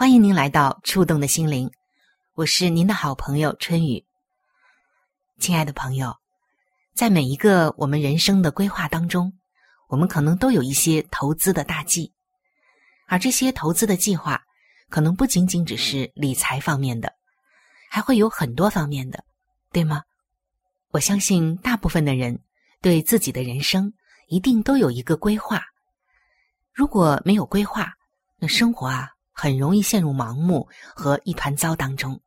欢迎您来到触动的心灵，我是您的好朋友春雨。亲爱的朋友。在每一个我们人生的规划当中，我们可能都有一些投资的大计，而这些投资的计划可能不仅仅只是理财方面的，还会有很多方面的，对吗？我相信大部分的人对自己的人生一定都有一个规划。如果没有规划，那生活啊很容易陷入盲目和一团糟当中。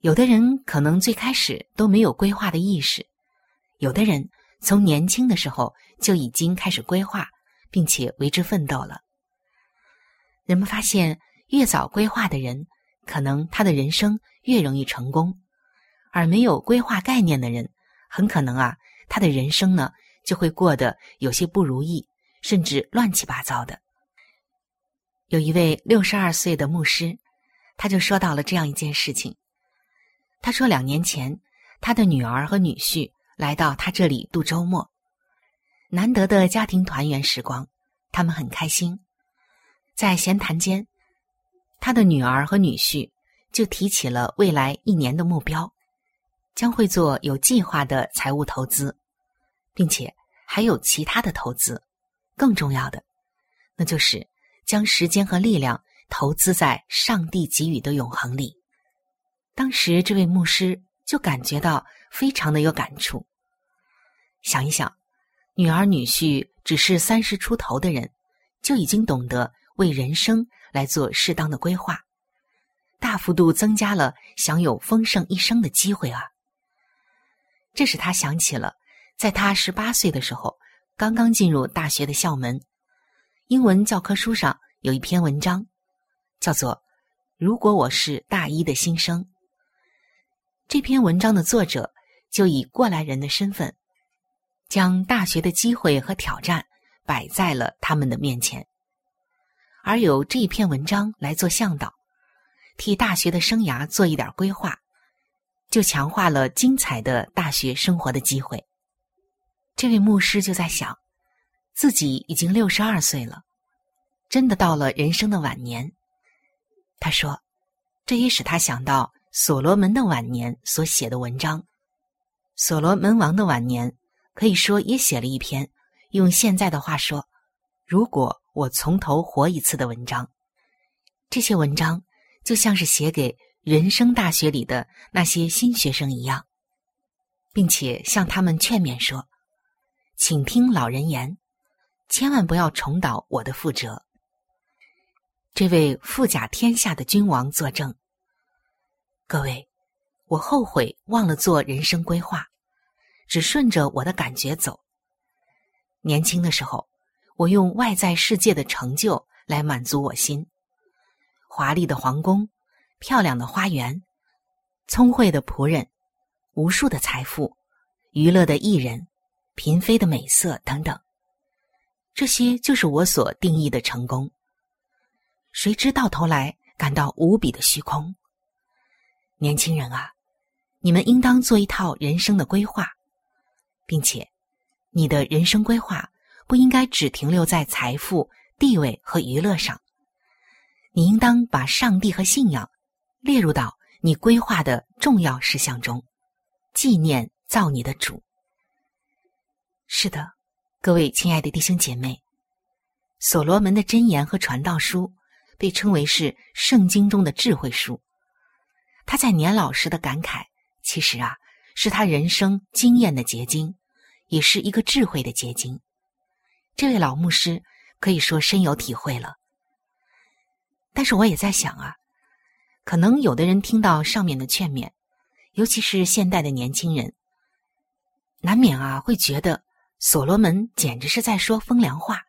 有的人可能最开始都没有规划的意识。有的人从年轻的时候就已经开始规划，并且为之奋斗了。人们发现，越早规划的人，可能他的人生越容易成功；而没有规划概念的人，很可能啊，他的人生呢就会过得有些不如意，甚至乱七八糟的。有一位六十二岁的牧师，他就说到了这样一件事情。他说，两年前，他的女儿和女婿。来到他这里度周末，难得的家庭团圆时光，他们很开心。在闲谈间，他的女儿和女婿就提起了未来一年的目标，将会做有计划的财务投资，并且还有其他的投资。更重要的，那就是将时间和力量投资在上帝给予的永恒里。当时，这位牧师就感觉到非常的有感触。想一想，女儿女婿只是三十出头的人，就已经懂得为人生来做适当的规划，大幅度增加了享有丰盛一生的机会啊！这使他想起了，在他十八岁的时候，刚刚进入大学的校门，英文教科书上有一篇文章，叫做《如果我是大一的新生》。这篇文章的作者就以过来人的身份。将大学的机会和挑战摆在了他们的面前，而有这篇文章来做向导，替大学的生涯做一点规划，就强化了精彩的大学生活的机会。这位牧师就在想，自己已经六十二岁了，真的到了人生的晚年。他说，这也使他想到所罗门的晚年所写的文章，所罗门王的晚年。可以说也写了一篇，用现在的话说，如果我从头活一次的文章，这些文章就像是写给人生大学里的那些新学生一样，并且向他们劝勉说：“请听老人言，千万不要重蹈我的覆辙。”这位富甲天下的君王作证。各位，我后悔忘了做人生规划。只顺着我的感觉走。年轻的时候，我用外在世界的成就来满足我心：华丽的皇宫、漂亮的花园、聪慧的仆人、无数的财富、娱乐的艺人、嫔妃的美色等等。这些就是我所定义的成功。谁知到头来感到无比的虚空，年轻人啊，你们应当做一套人生的规划，并且，你的人生规划不应该只停留在财富、地位和娱乐上。你应当把上帝和信仰列入到你规划的重要事项中，纪念造你的主。是的，各位亲爱的弟兄姐妹，所罗门的箴言和传道书被称为是圣经中的智慧书。他在年老时的感慨，其实啊，是他人生经验的结晶，也是一个智慧的结晶。这位老牧师可以说深有体会了。但是我也在想啊，可能有的人听到上面的劝勉，尤其是现代的年轻人，难免啊会觉得所罗门简直是在说风凉话。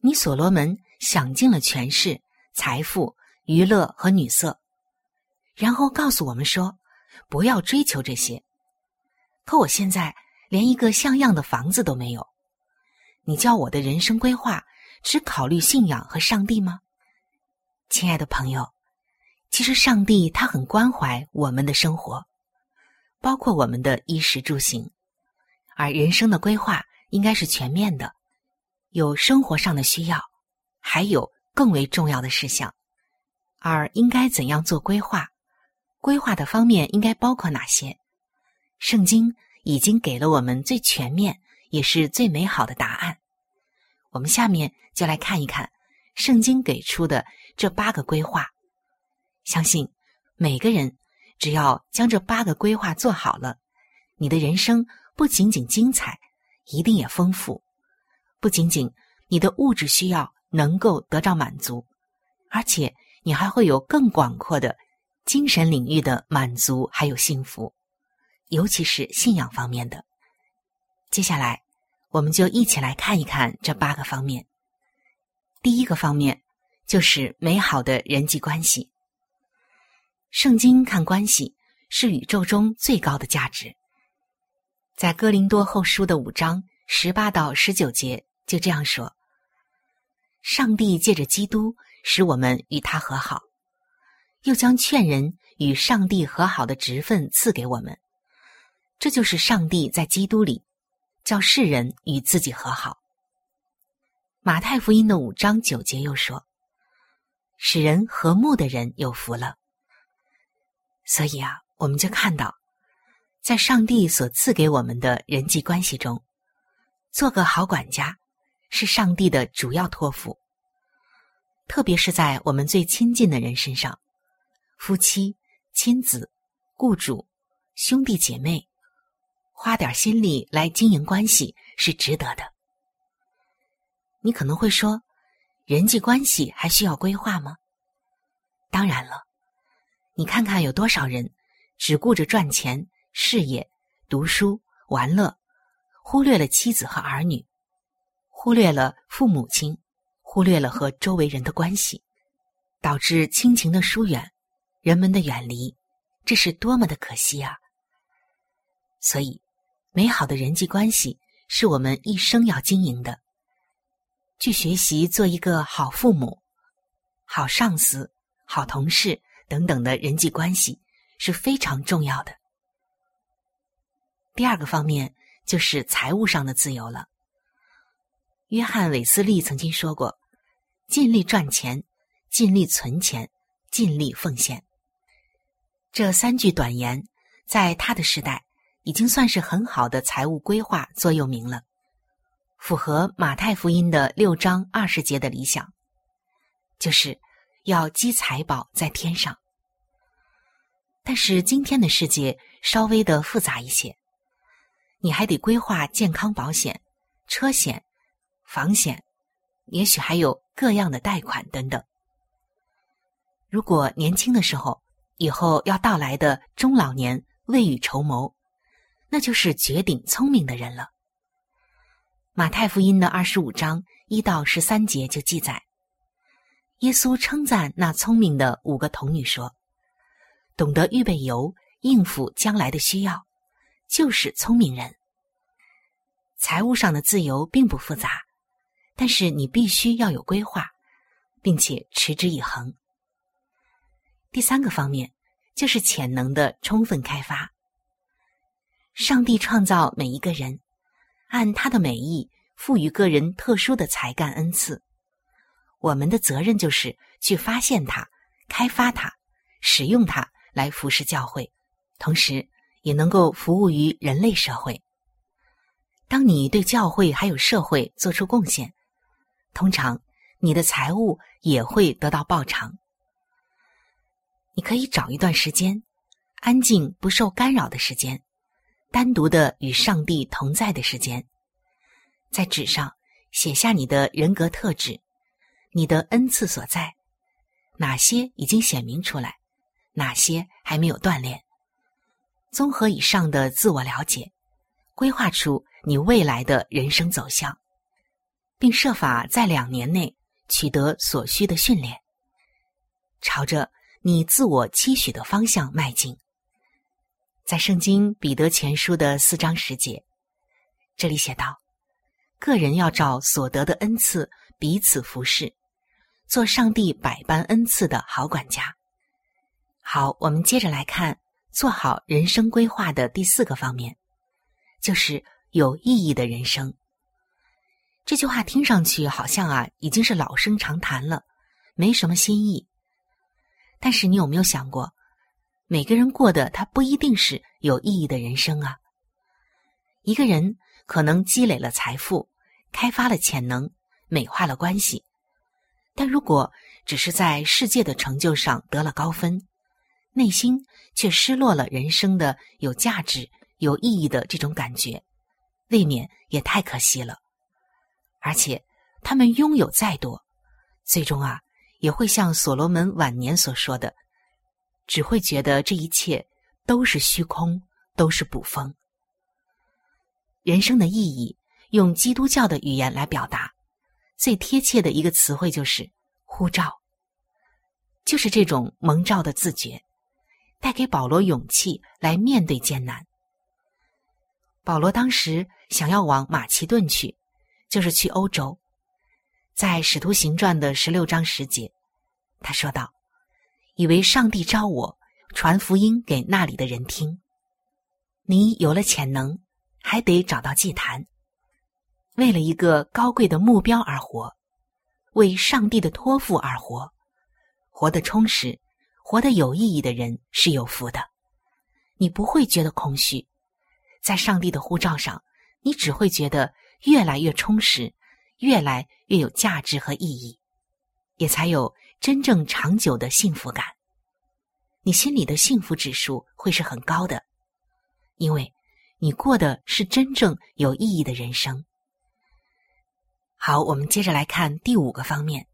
你所罗门享尽了权势、财富、娱乐和女色。然后告诉我们说，不要追求这些。可我现在连一个像样的房子都没有，你叫我的人生规划只考虑信仰和上帝吗？亲爱的朋友，其实上帝他很关怀我们的生活，包括我们的衣食住行，而人生的规划应该是全面的，有生活上的需要，还有更为重要的事项，而应该怎样做规划？规划的方面应该包括哪些？圣经已经给了我们最全面也是最美好的答案。我们下面就来看一看圣经给出的这八个规划。相信每个人只要将这八个规划做好了，你的人生不仅仅精彩，一定也丰富。不仅仅你的物质需要能够得到满足，而且你还会有更广阔的。精神领域的满足还有幸福，尤其是信仰方面的。接下来，我们就一起来看一看这八个方面。第一个方面就是美好的人际关系。圣经看关系是宇宙中最高的价值。在哥林多后书的五章十八到十九节就这样说：“上帝借着基督使我们与他和好。”又将劝人与上帝和好的职分赐给我们，这就是上帝在基督里叫世人与自己和好。马太福音的五章九节又说：“使人和睦的人有福了。”所以啊，我们就看到，在上帝所赐给我们的人际关系中，做个好管家是上帝的主要托付，特别是在我们最亲近的人身上。夫妻、亲子、雇主、兄弟姐妹，花点心力来经营关系是值得的。你可能会说，人际关系还需要规划吗？当然了，你看看有多少人只顾着赚钱、事业、读书、玩乐，忽略了妻子和儿女，忽略了父母亲，忽略了和周围人的关系，导致亲情的疏远。人们的远离，这是多么的可惜啊！所以，美好的人际关系是我们一生要经营的。去学习做一个好父母、好上司、好同事等等的人际关系是非常重要的。第二个方面就是财务上的自由了。约翰·韦斯利曾经说过：“尽力赚钱，尽力存钱，尽力奉献。”这三句短言，在他的时代已经算是很好的财务规划座右铭了，符合马太福音的六章二十节的理想，就是要积财宝在天上。但是今天的世界稍微的复杂一些，你还得规划健康保险、车险、房险，也许还有各样的贷款等等。如果年轻的时候，以后要到来的中老年未雨绸缪，那就是绝顶聪明的人了。马太福音的二十五章一到十三节就记载，耶稣称赞那聪明的五个童女说：“懂得预备油应付将来的需要，就是聪明人。财务上的自由并不复杂，但是你必须要有规划，并且持之以恒。”第三个方面就是潜能的充分开发。上帝创造每一个人，按他的美意赋予个人特殊的才干恩赐。我们的责任就是去发现它、开发它、使用它来服侍教会，同时也能够服务于人类社会。当你对教会还有社会做出贡献，通常你的财物也会得到报偿。你可以找一段时间，安静不受干扰的时间，单独的与上帝同在的时间，在纸上写下你的人格特质，你的恩赐所在，哪些已经显明出来，哪些还没有锻炼。综合以上的自我了解，规划出。你未来的人生走向，并设法在两年内取得所需的训练，朝着你自我期许的方向迈进。在圣经彼得前书的四章十节，这里写道：“个人要照所得的恩赐彼此服侍，做上帝百般恩赐的好管家。”好，我们接着来看做好人生规划的第四个方面，就是。有意义的人生，这句话听上去好像啊已经是老生常谈了，没什么新意。但是你有没有想过，每个人过的他不一定是有意义的人生啊。一个人可能积累了财富，开发了潜能，美化了关系，但如果只是在世界的成就上得了高分，内心却失落了人生的有价值、有意义的这种感觉。未免也太可惜了，而且他们拥有再多，最终啊也会像所罗门晚年所说的，只会觉得这一切都是虚空，都是捕风。人生的意义，用基督教的语言来表达，最贴切的一个词汇就是呼召，就是这种蒙召的自觉，带给保罗勇气来面对艰难。保罗当时想要往马其顿去，就是去欧洲。在《使徒行传》的十六章十节，他说道：“以为上帝召我传福音给那里的人听。你有了潜能，还得找到祭坛，为了一个高贵的目标而活，为上帝的托付而活，活得充实，活得有意义的人是有福的。你不会觉得空虚。”在上帝的护照上，你只会觉得越来越充实，越来越有价值和意义，也才有真正长久的幸福感。你心里的幸福指数会是很高的，因为你过的是真正有意义的人生。好，我们接着来看第五个方面，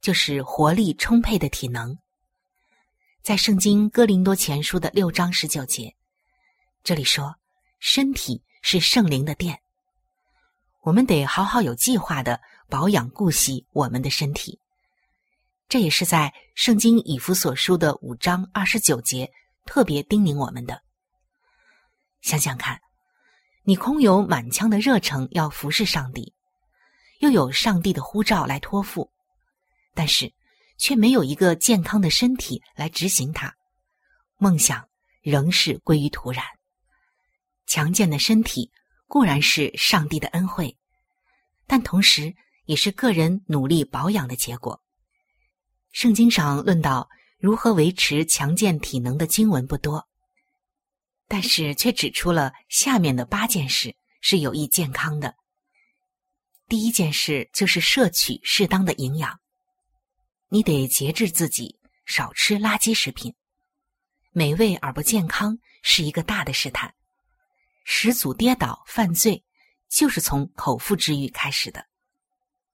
就是活力充沛的体能。在圣经哥林多前书的六章十九节，这里说。身体是圣灵的殿，我们得好好有计划的保养顾惜我们的身体。这也是在圣经以弗所书的五章二十九节特别叮咛我们的。想想看，你空有满腔的热诚要服侍上帝，又有上帝的呼召来托付，但是却没有一个健康的身体来执行它，梦想仍是归于土壤。强健的身体固然是上帝的恩惠，但同时也是个人努力保养的结果。圣经上论到如何维持强健体能的经文不多，但是却指出了下面的八件事是有益健康的。第一件事就是摄取适当的营养，你得节制自己，少吃垃圾食品。美味而不健康是一个大的试探。始祖跌倒犯罪，就是从口腹之欲开始的。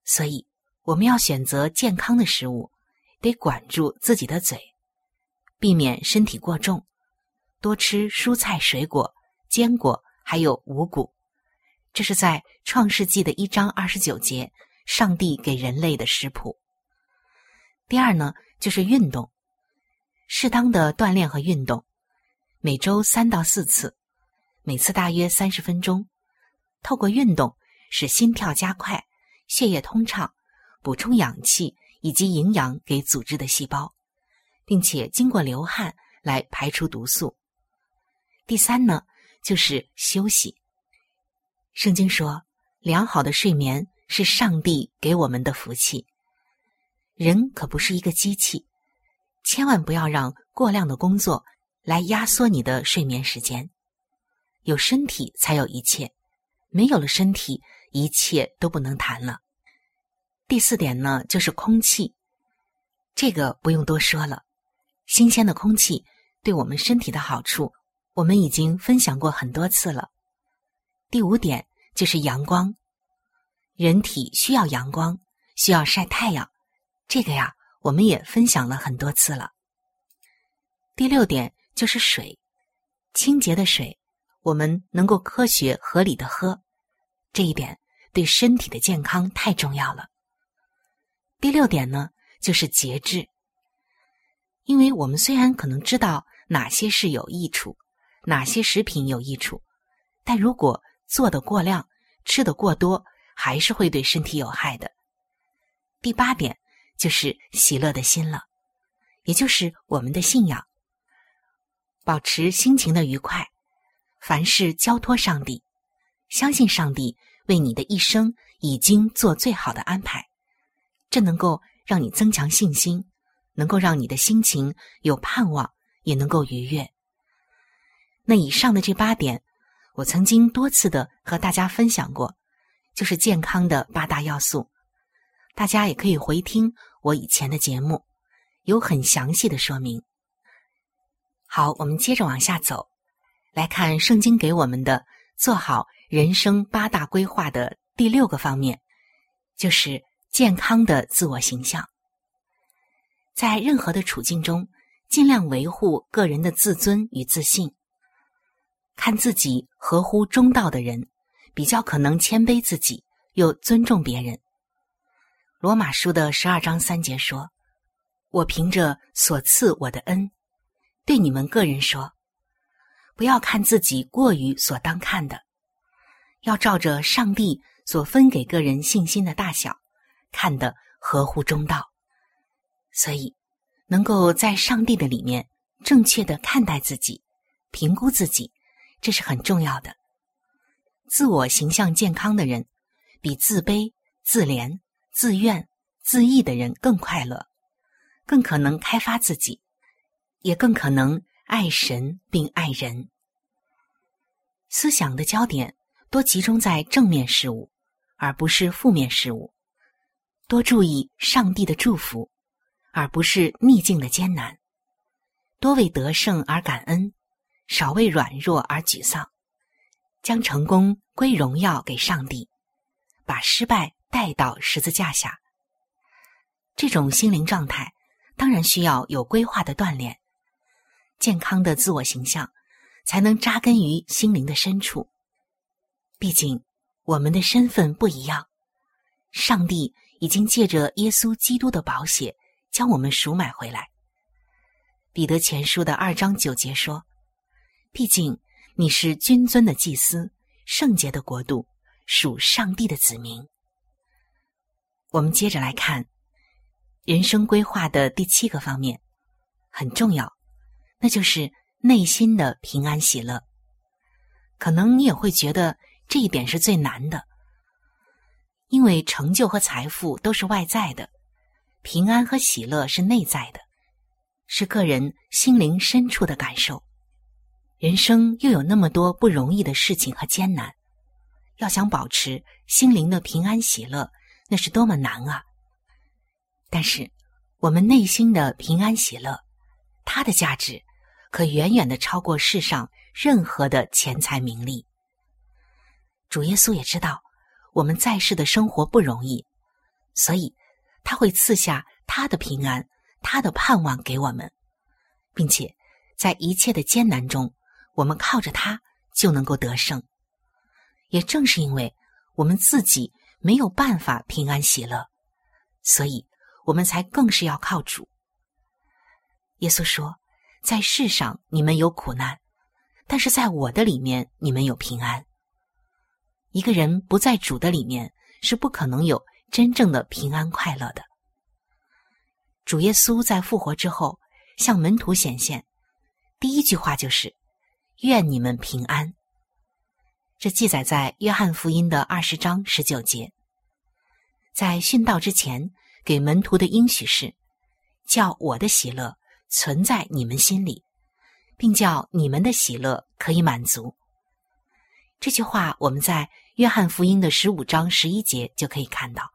所以，我们要选择健康的食物，得管住自己的嘴，避免身体过重，多吃蔬菜、水果、坚果，还有五谷。这是在创世纪的一章二十九节，上帝给人类的食谱。第二呢，就是运动，适当的锻炼和运动，每周三到四次。每次大约三十分钟，透过运动使心跳加快、血液通畅，补充氧气以及营养给组织的细胞，并且经过流汗来排出毒素。第三呢，就是休息。圣经说，良好的睡眠是上帝给我们的福气。人可不是一个机器，千万不要让过量的工作来压缩你的睡眠时间。有身体才有一切，没有了身体，一切都不能谈了。第四点呢，就是空气，这个不用多说了，新鲜的空气对我们身体的好处。我们已经分享过很多次了。第五点就是阳光，人体需要阳光，需要晒太阳，这个呀，我们也分享了很多次了。第六点就是水，清洁的水，我们能够科学合理的喝，这一点对身体的健康太重要了。第六点呢，就是节制，因为我们虽然可能知道哪些是有益处。哪些食品有益处？但如果做的过量，吃的过多，还是会对身体有害的。第八点就是喜乐的心了，也就是我们的信仰，保持心情的愉快，凡事交托上帝，相信上帝为你的一生已经做最好的安排，这能够让你增强信心，能够让你的心情有盼望，也能够愉悦。那以上的这八点，我曾经多次的和大家分享过，就是健康的八大要素。大家也可以回听我以前的节目，有很详细的说明。好，我们接着往下走，来看圣经给我们的做好人生八大规划的第六个方面，就是健康的自我形象。在任何的处境中，尽量维护个人的自尊与自信。看自己合乎中道的人，比较可能谦卑自己，又尊重别人。罗马书的十二章三节说：“我凭着所赐我的恩，对你们个人说，不要看自己过于所当看的，要照着上帝所分给个人信心的大小，看得合乎中道。所以，能够在上帝的里面正确的看待自己，评估自己。”这是很重要的。自我形象健康的人，比自卑、自怜、自愿、自意的人更快乐，更可能开发自己，也更可能爱神并爱人。思想的焦点多集中在正面事物，而不是负面事物；多注意上帝的祝福，而不是逆境的艰难；多为得胜而感恩。少为软弱而沮丧，将成功归荣耀给上帝，把失败带到十字架下。这种心灵状态当然需要有规划的锻炼，健康的自我形象才能扎根于心灵的深处。毕竟我们的身份不一样，上帝已经借着耶稣基督的宝血将我们赎买回来。彼得前书的二章九节说。毕竟你是君尊的祭司，圣洁的国度，属上帝的子民。我们接着来看人生规划的第七个方面，很重要，那就是内心的平安喜乐。可能你也会觉得这一点是最难的，因为成就和财富都是外在的，平安和喜乐是内在的，是个人心灵深处的感受。人生又有那么多不容易的事情和艰难，要想保持心灵的平安喜乐，那是多么难啊！但是，我们内心的平安喜乐，它的价值可远远的超过世上任何的钱财名利。主耶稣也知道我们在世的生活不容易，所以他会赐下他的平安、他的盼望给我们，并且在一切的艰难中。我们靠着他就能够得胜，也正是因为我们自己没有办法平安喜乐，所以我们才更是要靠主。耶稣说：“在世上你们有苦难，但是在我的里面你们有平安。”一个人不在主的里面，是不可能有真正的平安快乐的。主耶稣在复活之后向门徒显现。第一句话就是“愿你们平安”。这记载在约翰福音的二十章十九节。在殉道之前，给门徒的应许是：叫我的喜乐存在你们心里，并叫你们的喜乐可以满足。这句话我们在约翰福音的十五章十一节就可以看到。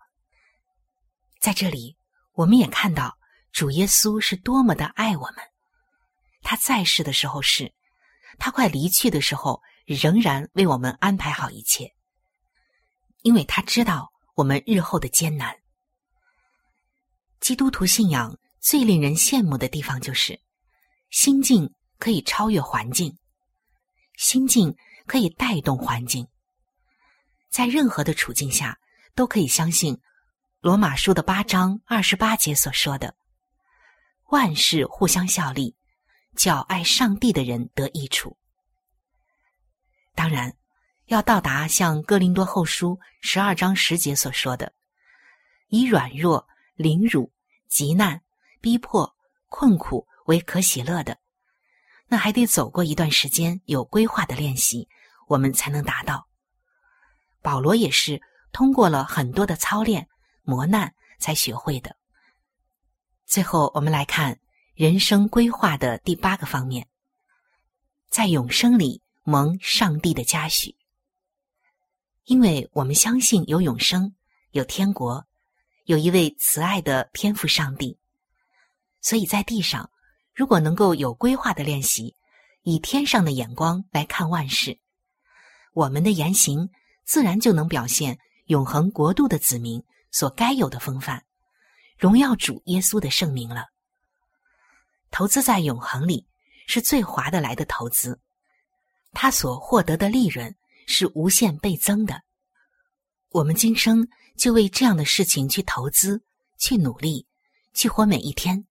在这里，我们也看到主耶稣是多么的爱我们。他在世的时候是，他快离去的时候仍然为我们安排好一切，因为他知道。我们日后的艰难，基督徒信仰最令人羡慕的地方就是心境可以超越环境，心境可以带动环境，在任何的处境下都可以相信罗马书的八章二十八节所说的：“万事互相效力，叫爱上帝的人得益处。”当然。要到达像哥林多后书十二章十节所说的，以软弱、凌辱、极难、逼迫、困苦为可喜乐的，那还得走过一段时间有规划的练习，我们才能达到。保罗也是通过了很多的操练、磨难才学会的。最后，我们来看人生规划的第八个方面，在永生里蒙上帝的嘉许。因为我们相信有永生，有天国，有一位慈爱的天赋上帝，所以在地上，如果能够有规划的练习，以天上的眼光来看万事，我们的言行自然就能表现永恒国度的子民所该有的风范，荣耀主耶稣的圣名了。投资在永恒里是最划得来的投资，他所获得的利润。是无限倍增的。我们今生就为这样的事情去投资、去努力、去活每一天，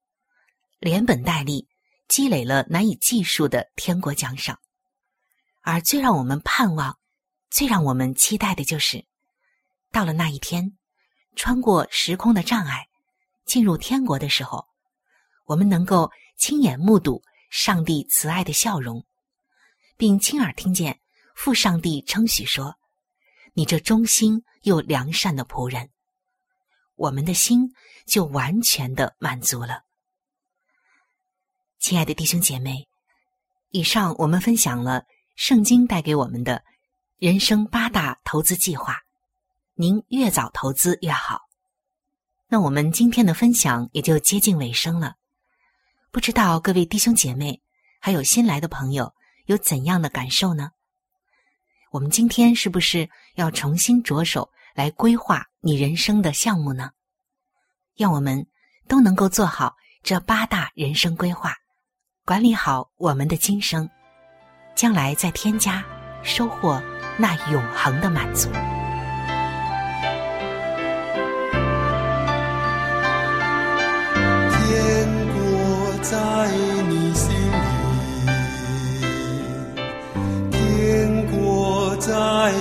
连本带利积累了难以计数的天国奖赏。而最让我们盼望、最让我们期待的就是，到了那一天，穿过时空的障碍，进入天国的时候，我们能够亲眼目睹上帝慈爱的笑容，并亲耳听见。父上帝称许说：“你这忠心又良善的仆人，我们的心就完全的满足了。”亲爱的弟兄姐妹，以上我们分享了圣经带给我们的人生八大投资计划，您越早投资越好。那我们今天的分享也就接近尾声了，不知道各位弟兄姐妹还有新来的朋友有怎样的感受呢？我们今天是不是要重新着手来规划你人生的项目呢？让我们都能够做好这八大人生规划，管理好我们的今生，将来再添加收获那永恒的满足。天国在。在